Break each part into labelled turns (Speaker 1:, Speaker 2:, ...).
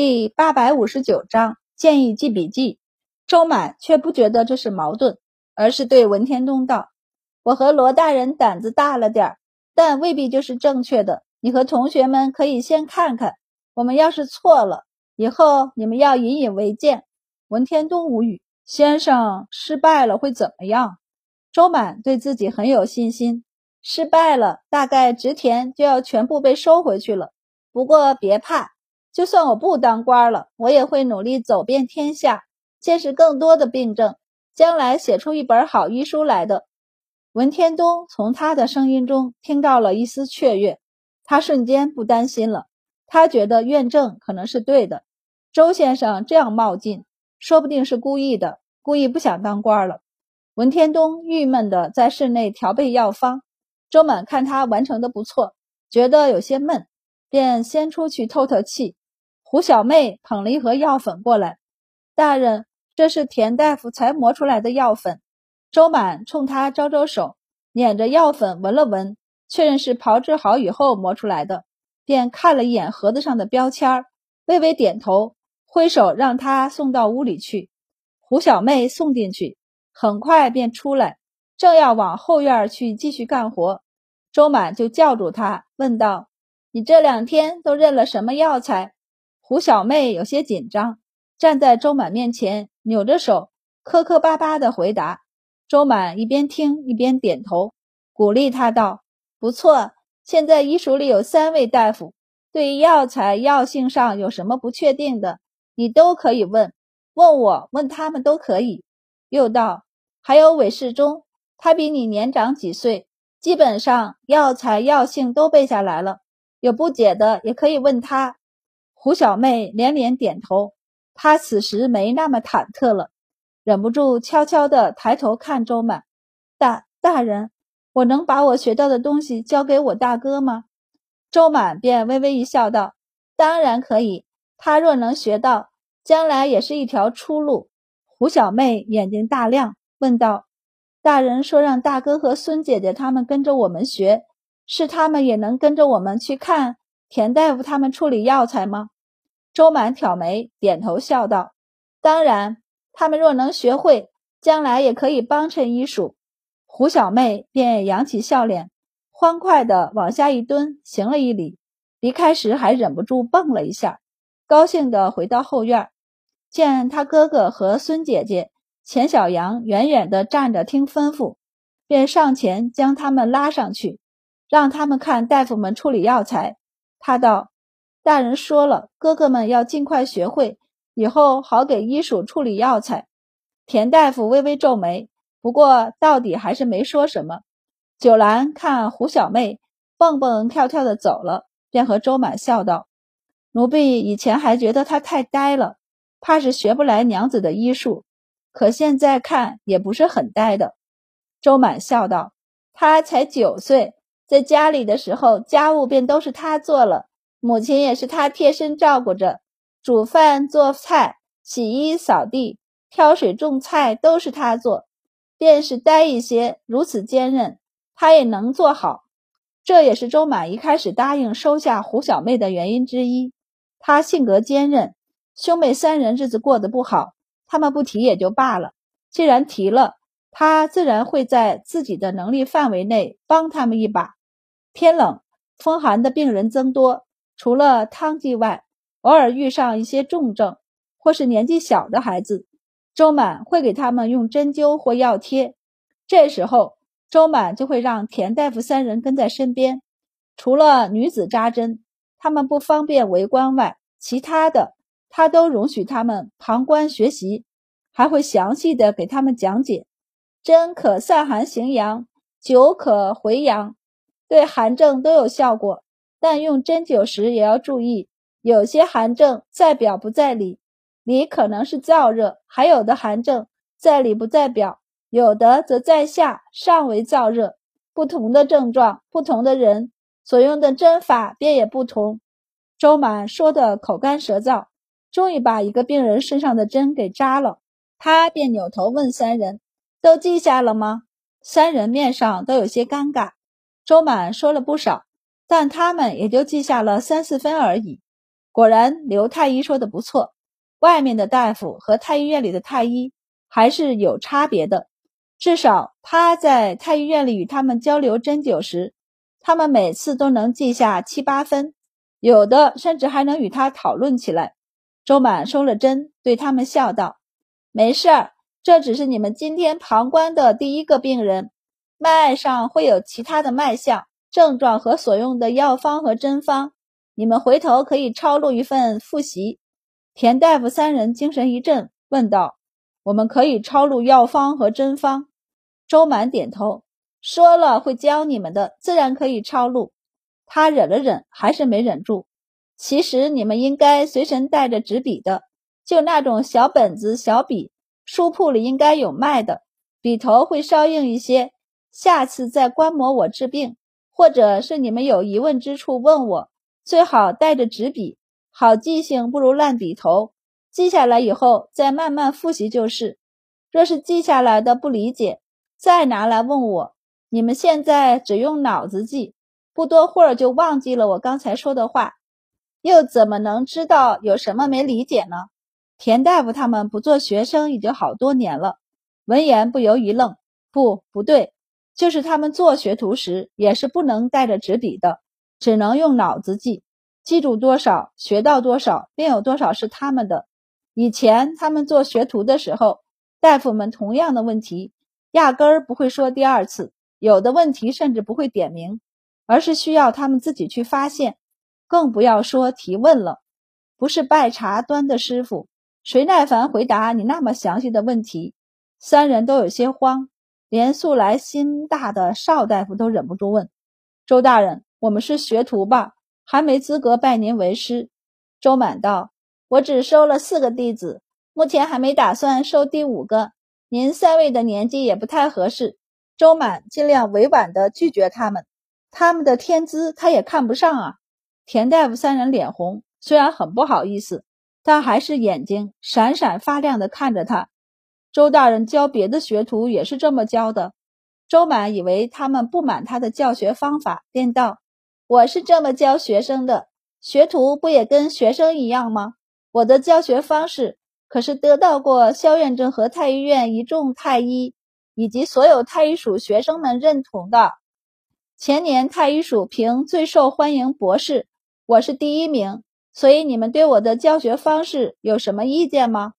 Speaker 1: 第八百五十九章建议记笔记。周满却不觉得这是矛盾，而是对文天东道：“我和罗大人胆子大了点儿，但未必就是正确的。你和同学们可以先看看，我们要是错了，以后你们要引以为戒。”文天东无语：“先生失败了会怎么样？”周满对自己很有信心，失败了大概植田就要全部被收回去了。不过别怕。就算我不当官了，我也会努力走遍天下，见识更多的病症，将来写出一本好医书来的。文天东从他的声音中听到了一丝雀跃，他瞬间不担心了。他觉得院正可能是对的，周先生这样冒进，说不定是故意的，故意不想当官了。文天东郁闷地在室内调配药方，周满看他完成的不错，觉得有些闷，便先出去透透气。胡小妹捧了一盒药粉过来，大人，这是田大夫才磨出来的药粉。周满冲他招招手，捻着药粉闻了闻，确认是炮制好以后磨出来的，便看了一眼盒子上的标签，微微点头，挥手让他送到屋里去。胡小妹送进去，很快便出来，正要往后院去继续干活，周满就叫住他，问道：“你这两天都认了什么药材？”胡小妹有些紧张，站在周满面前，扭着手，磕磕巴巴地回答。周满一边听一边点头，鼓励他道：“不错，现在医署里有三位大夫，对于药材药性上有什么不确定的，你都可以问，问我，问他们都可以。”又道：“还有韦世忠，他比你年长几岁，基本上药材药性都背下来了，有不解的也可以问他。”胡小妹连连点头，她此时没那么忐忑了，忍不住悄悄地抬头看周满。大大人，我能把我学到的东西交给我大哥吗？周满便微微一笑，道：“当然可以。他若能学到，将来也是一条出路。”胡小妹眼睛大亮，问道：“大人说让大哥和孙姐姐他们跟着我们学，是他们也能跟着我们去看？”田大夫他们处理药材吗？周满挑眉，点头笑道：“当然，他们若能学会，将来也可以帮衬医术。”胡小妹便扬起笑脸，欢快地往下一蹲，行了一礼。离开时还忍不住蹦了一下，高兴地回到后院，见他哥哥和孙姐姐钱小阳远远地站着听吩咐，便上前将他们拉上去，让他们看大夫们处理药材。他道：“大人说了，哥哥们要尽快学会，以后好给医署处理药材。”田大夫微微皱眉，不过到底还是没说什么。九兰看胡小妹蹦蹦跳跳的走了，便和周满笑道：“奴婢以前还觉得她太呆了，怕是学不来娘子的医术，可现在看也不是很呆的。”周满笑道：“她才九岁。”在家里的时候，家务便都是他做了，母亲也是他贴身照顾着，煮饭、做菜、洗衣、扫地、挑水、种菜都是他做。便是呆一些，如此坚韧，他也能做好。这也是周满一开始答应收下胡小妹的原因之一。他性格坚韧，兄妹三人日子过得不好，他们不提也就罢了，既然提了，他自然会在自己的能力范围内帮他们一把。天冷风寒的病人增多，除了汤剂外，偶尔遇上一些重症或是年纪小的孩子，周满会给他们用针灸或药贴。这时候，周满就会让田大夫三人跟在身边，除了女子扎针，他们不方便围观外，其他的他都容许他们旁观学习，还会详细的给他们讲解：针可散寒行阳，灸可回阳。对寒症都有效果，但用针灸时也要注意，有些寒症在表不在里，里可能是燥热；还有的寒症在里不在表，有的则在下上为燥热。不同的症状，不同的人所用的针法便也不同。周满说的口干舌燥，终于把一个病人身上的针给扎了，他便扭头问三人：“都记下了吗？”三人面上都有些尴尬。周满说了不少，但他们也就记下了三四分而已。果然，刘太医说的不错，外面的大夫和太医院里的太医还是有差别的。至少他在太医院里与他们交流针灸时，他们每次都能记下七八分，有的甚至还能与他讨论起来。周满收了针，对他们笑道：“没事儿，这只是你们今天旁观的第一个病人，脉上会有其他的脉象、症状和所用的药方和针方，你们回头可以抄录一份复习。”田大夫三人精神一振，问道：“我们可以抄录药方和针方？”周满点头，说了会教你们的，自然可以抄录。他忍了忍，还是没忍住。其实你们应该随身带着纸笔的，就那种小本子、小笔，书铺里应该有卖的，笔头会稍硬一些。下次再观摩我治病，或者是你们有疑问之处问我，最好带着纸笔，好记性不如烂笔头。记下来以后再慢慢复习就是。若是记下来的不理解，再拿来问我，你们现在只用脑子记，不多会儿就忘记了我刚才说的话，又怎么能知道有什么没理解呢？田大夫他们不做学生已经好多年了，闻言不由一愣，不，不对，就是他们做学徒时也是不能带着纸笔的，只能用脑子记，记住多少，学到多少，便有多少是他们的。以前他们做学徒的时候，大夫们同样的问题。压根儿不会说第二次，有的问题甚至不会点名，而是需要他们自己去发现，更不要说提问了。不是拜茶端的师傅，谁耐烦回答你那么详细的问题？三人都有些慌，连素来心大的邵大夫都忍不住问：“周大人，我们是学徒吧？还没资格拜您为师。”周满道：“我只收了四个弟子，目前还没打算收第五个。”您三位的年纪也不太合适，周满尽量委婉地拒绝他们。他们的天资他也看不上啊。田大夫三人脸红，虽然很不好意思，但还是眼睛闪闪发亮地看着他。周大人教别的学徒也是这么教的。周满以为他们不满他的教学方法，便道：“我是这么教学生的，学徒不也跟学生一样吗？我的教学方式。”可是得到过萧院正和太医院一众太医以及所有太医署学生们认同的。前年太医署评最受欢迎博士，我是第一名。所以你们对我的教学方式有什么意见吗？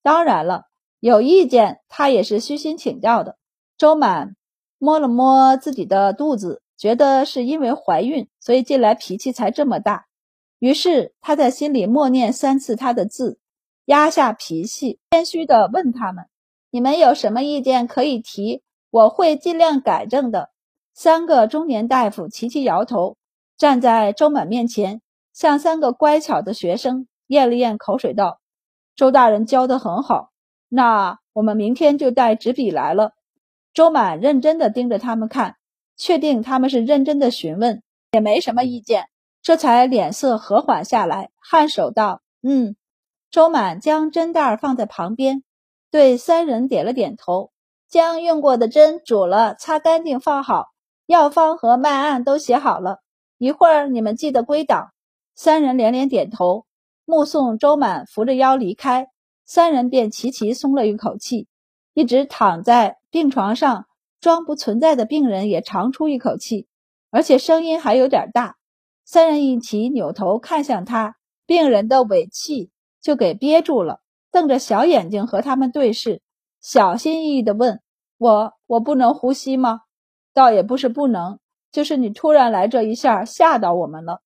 Speaker 1: 当然了，有意见，他也是虚心请教的。周满摸了摸自己的肚子，觉得是因为怀孕，所以近来脾气才这么大。于是他在心里默念三次他的字。压下脾气，谦虚地问他们：“你们有什么意见可以提，我会尽量改正的。”三个中年大夫齐齐摇头，站在周满面前，像三个乖巧的学生，咽了咽口水，道：“周大人教得很好，那我们明天就带纸笔来了。”周满认真地盯着他们看，确定他们是认真的询问，也没什么意见，这才脸色和缓下来，颔首道：“嗯。”周满将针袋放在旁边，对三人点了点头，将用过的针煮了，擦干净放好，药方和脉案都写好了。一会儿你们记得归档。三人连连点头，目送周满扶着腰离开，三人便齐齐松了一口气。一直躺在病床上装不存在的病人也长出一口气，而且声音还有点大。三人一起扭头看向他，病人的尾气。就给憋住了，瞪着小眼睛和他们对视，小心翼翼地问我：“我不能呼吸吗？”倒也不是不能，就是你突然来这一下，吓到我们了。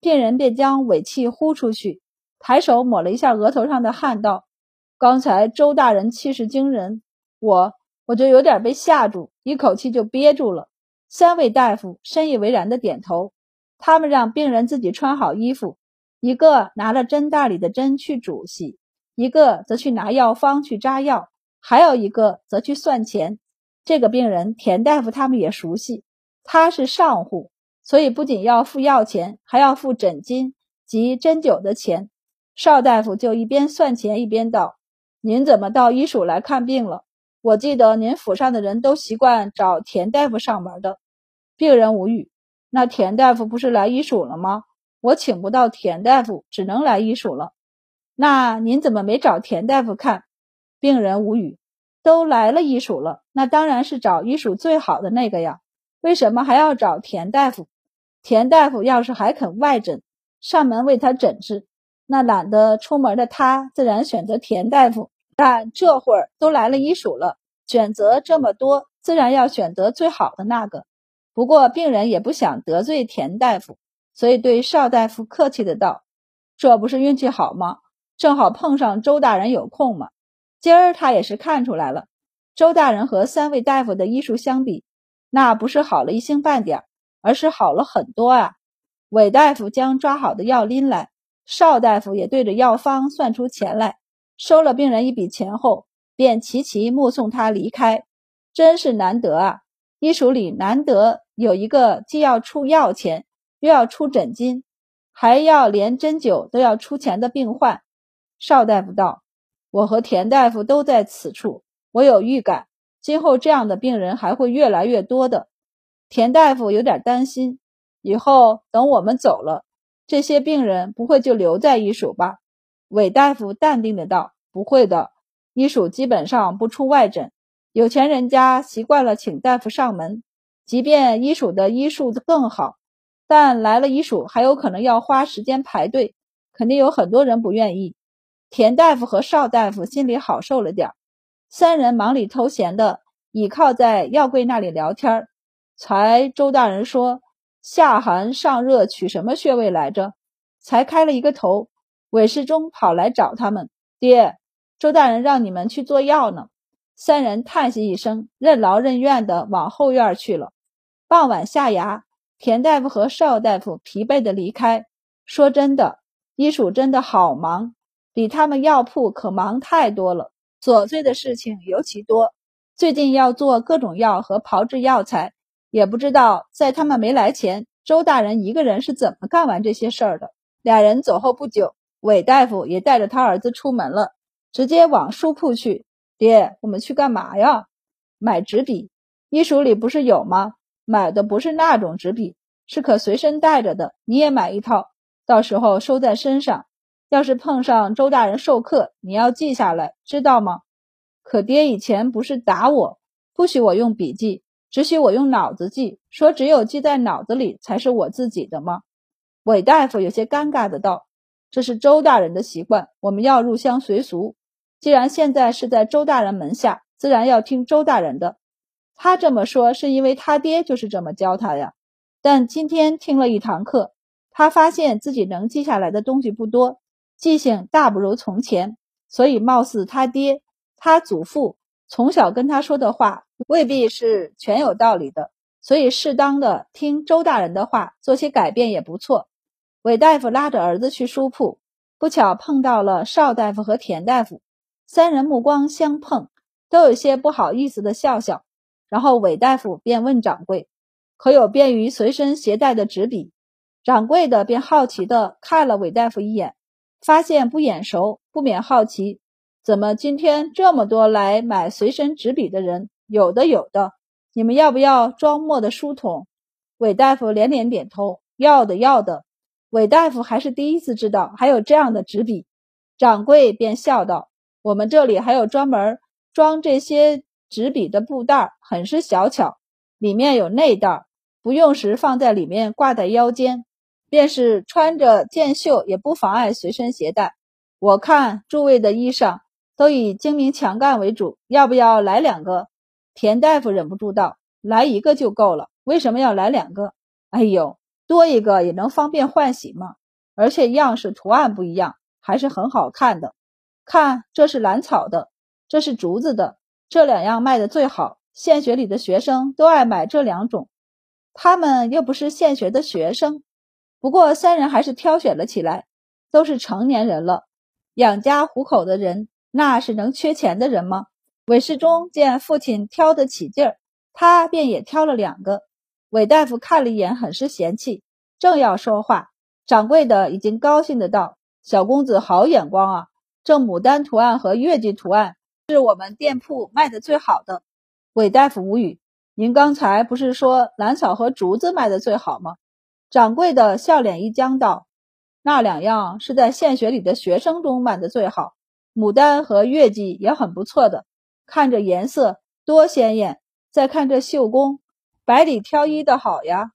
Speaker 1: 病人便将尾气呼出去，抬手抹了一下额头上的汗，道：“刚才周大人气势惊人，我我就有点被吓住，一口气就憋住了。”三位大夫深以为然的点头，他们让病人自己穿好衣服。一个拿了针袋里的针去煮洗，一个则去拿药方去扎药，还有一个则去算钱。这个病人田大夫他们也熟悉，他是上户，所以不仅要付药钱，还要付诊金及针灸的钱。邵大夫就一边算钱一边道：“您怎么到医署来看病了？我记得您府上的人都习惯找田大夫上门的。”病人无语：“那田大夫不是来医署了吗？”我请不到田大夫，只能来医署了。那您怎么没找田大夫看？病人无语。都来了医署了，那当然是找医署最好的那个呀。为什么还要找田大夫？田大夫要是还肯外诊，上门为他诊治，那懒得出门的他自然选择田大夫。但这会儿都来了医署了，选择这么多，自然要选择最好的那个。不过病人也不想得罪田大夫，所以对邵大夫客气的道：“这不是运气好吗？正好碰上周大人有空嘛。”今儿他也是看出来了，周大人和三位大夫的医术相比，那不是好了一星半点，而是好了很多啊！韦大夫将抓好的药拎来，邵大夫也对着药方算出钱来，收了病人一笔钱后，便齐齐目送他离开。真是难得啊！医署里难得有一个既要出药钱，又要出诊金，还要连针灸都要出钱的病患。邵大夫道。我和田大夫都在此处，我有预感，今后这样的病人还会越来越多的。田大夫有点担心，以后等我们走了，这些病人不会就留在医署吧？韦大夫淡定的道：“不会的，医署基本上不出外诊，有钱人家习惯了请大夫上门，即便医署的医术更好，但来了医署还有可能要花时间排队，肯定有很多人不愿意。”田大夫和邵大夫心里好受了点儿，三人忙里偷闲的倚靠在药柜那里聊天才周大人说下寒上热取什么穴位来着？才开了一个头，韦世忠跑来找他们，爹，周大人让你们去做药呢。三人叹息一声，任劳任怨的往后院去了。傍晚下衙，田大夫和邵大夫疲惫的离开。说真的，医署真的好忙。比他们药铺可忙太多了，琐碎的事情尤其多。最近要做各种药和炮制药材，也不知道在他们没来前，周大人一个人是怎么干完这些事儿的。俩人走后不久，韦大夫也带着他儿子出门了，直接往书铺去。爹，我们去干嘛呀？买纸笔。医署里不是有吗？买的不是那种纸笔，是可随身带着的。你也买一套，到时候收在身上。要是碰上周大人授课，你要记下来，知道吗？可爹以前不是打我，不许我用笔记，只许我用脑子记，说只有记在脑子里才是我自己的吗？韦大夫有些尴尬的道：“这是周大人的习惯，我们要入乡随俗。既然现在是在周大人门下，自然要听周大人的。他这么说是因为他爹就是这么教他呀。但今天听了一堂课，他发现自己能记下来的东西不多。”记性大不如从前，所以貌似他爹、他祖父从小跟他说的话未必是全有道理的，所以适当的听周大人的话，做些改变也不错。韦大夫拉着儿子去书铺，不巧碰到了邵大夫和田大夫，三人目光相碰，都有些不好意思的笑笑。然后韦大夫便问掌柜：“可有便于随身携带的纸笔？”掌柜的便好奇的看了韦大夫一眼。发现不眼熟，不免好奇，怎么今天这么多来买随身纸笔的人？有的，有的。你们要不要装墨的书筒？韦大夫连连点头，要的，要的。韦大夫还是第一次知道还有这样的纸笔。掌柜便笑道：“我们这里还有专门装这些纸笔的布袋，很是小巧，里面有内袋，不用时放在里面挂在腰间。”便是穿着箭袖也不妨碍随身携带。我看诸位的衣裳都以精明强干为主，要不要来两个？田大夫忍不住道：“来一个就够了，为什么要来两个？”哎呦，多一个也能方便换洗嘛，而且样式图案不一样，还是很好看的。看，这是兰草的，这是竹子的，这两样卖的最好，现学里的学生都爱买这两种。他们又不是现学的学生。不过三人还是挑选了起来，都是成年人了，养家糊口的人，那是能缺钱的人吗？韦世忠见父亲挑得起劲儿，他便也挑了两个。韦大夫看了一眼，很是嫌弃，正要说话，掌柜的已经高兴的道：“小公子好眼光啊！这牡丹图案和月季图案是我们店铺卖的最好的。”韦大夫无语：“您刚才不是说兰草和竹子卖的最好吗？”掌柜的笑脸一僵，道：“那两样是在献血里的学生中卖的最好，牡丹和月季也很不错的，看着颜色多鲜艳。再看这绣工，百里挑一的好呀。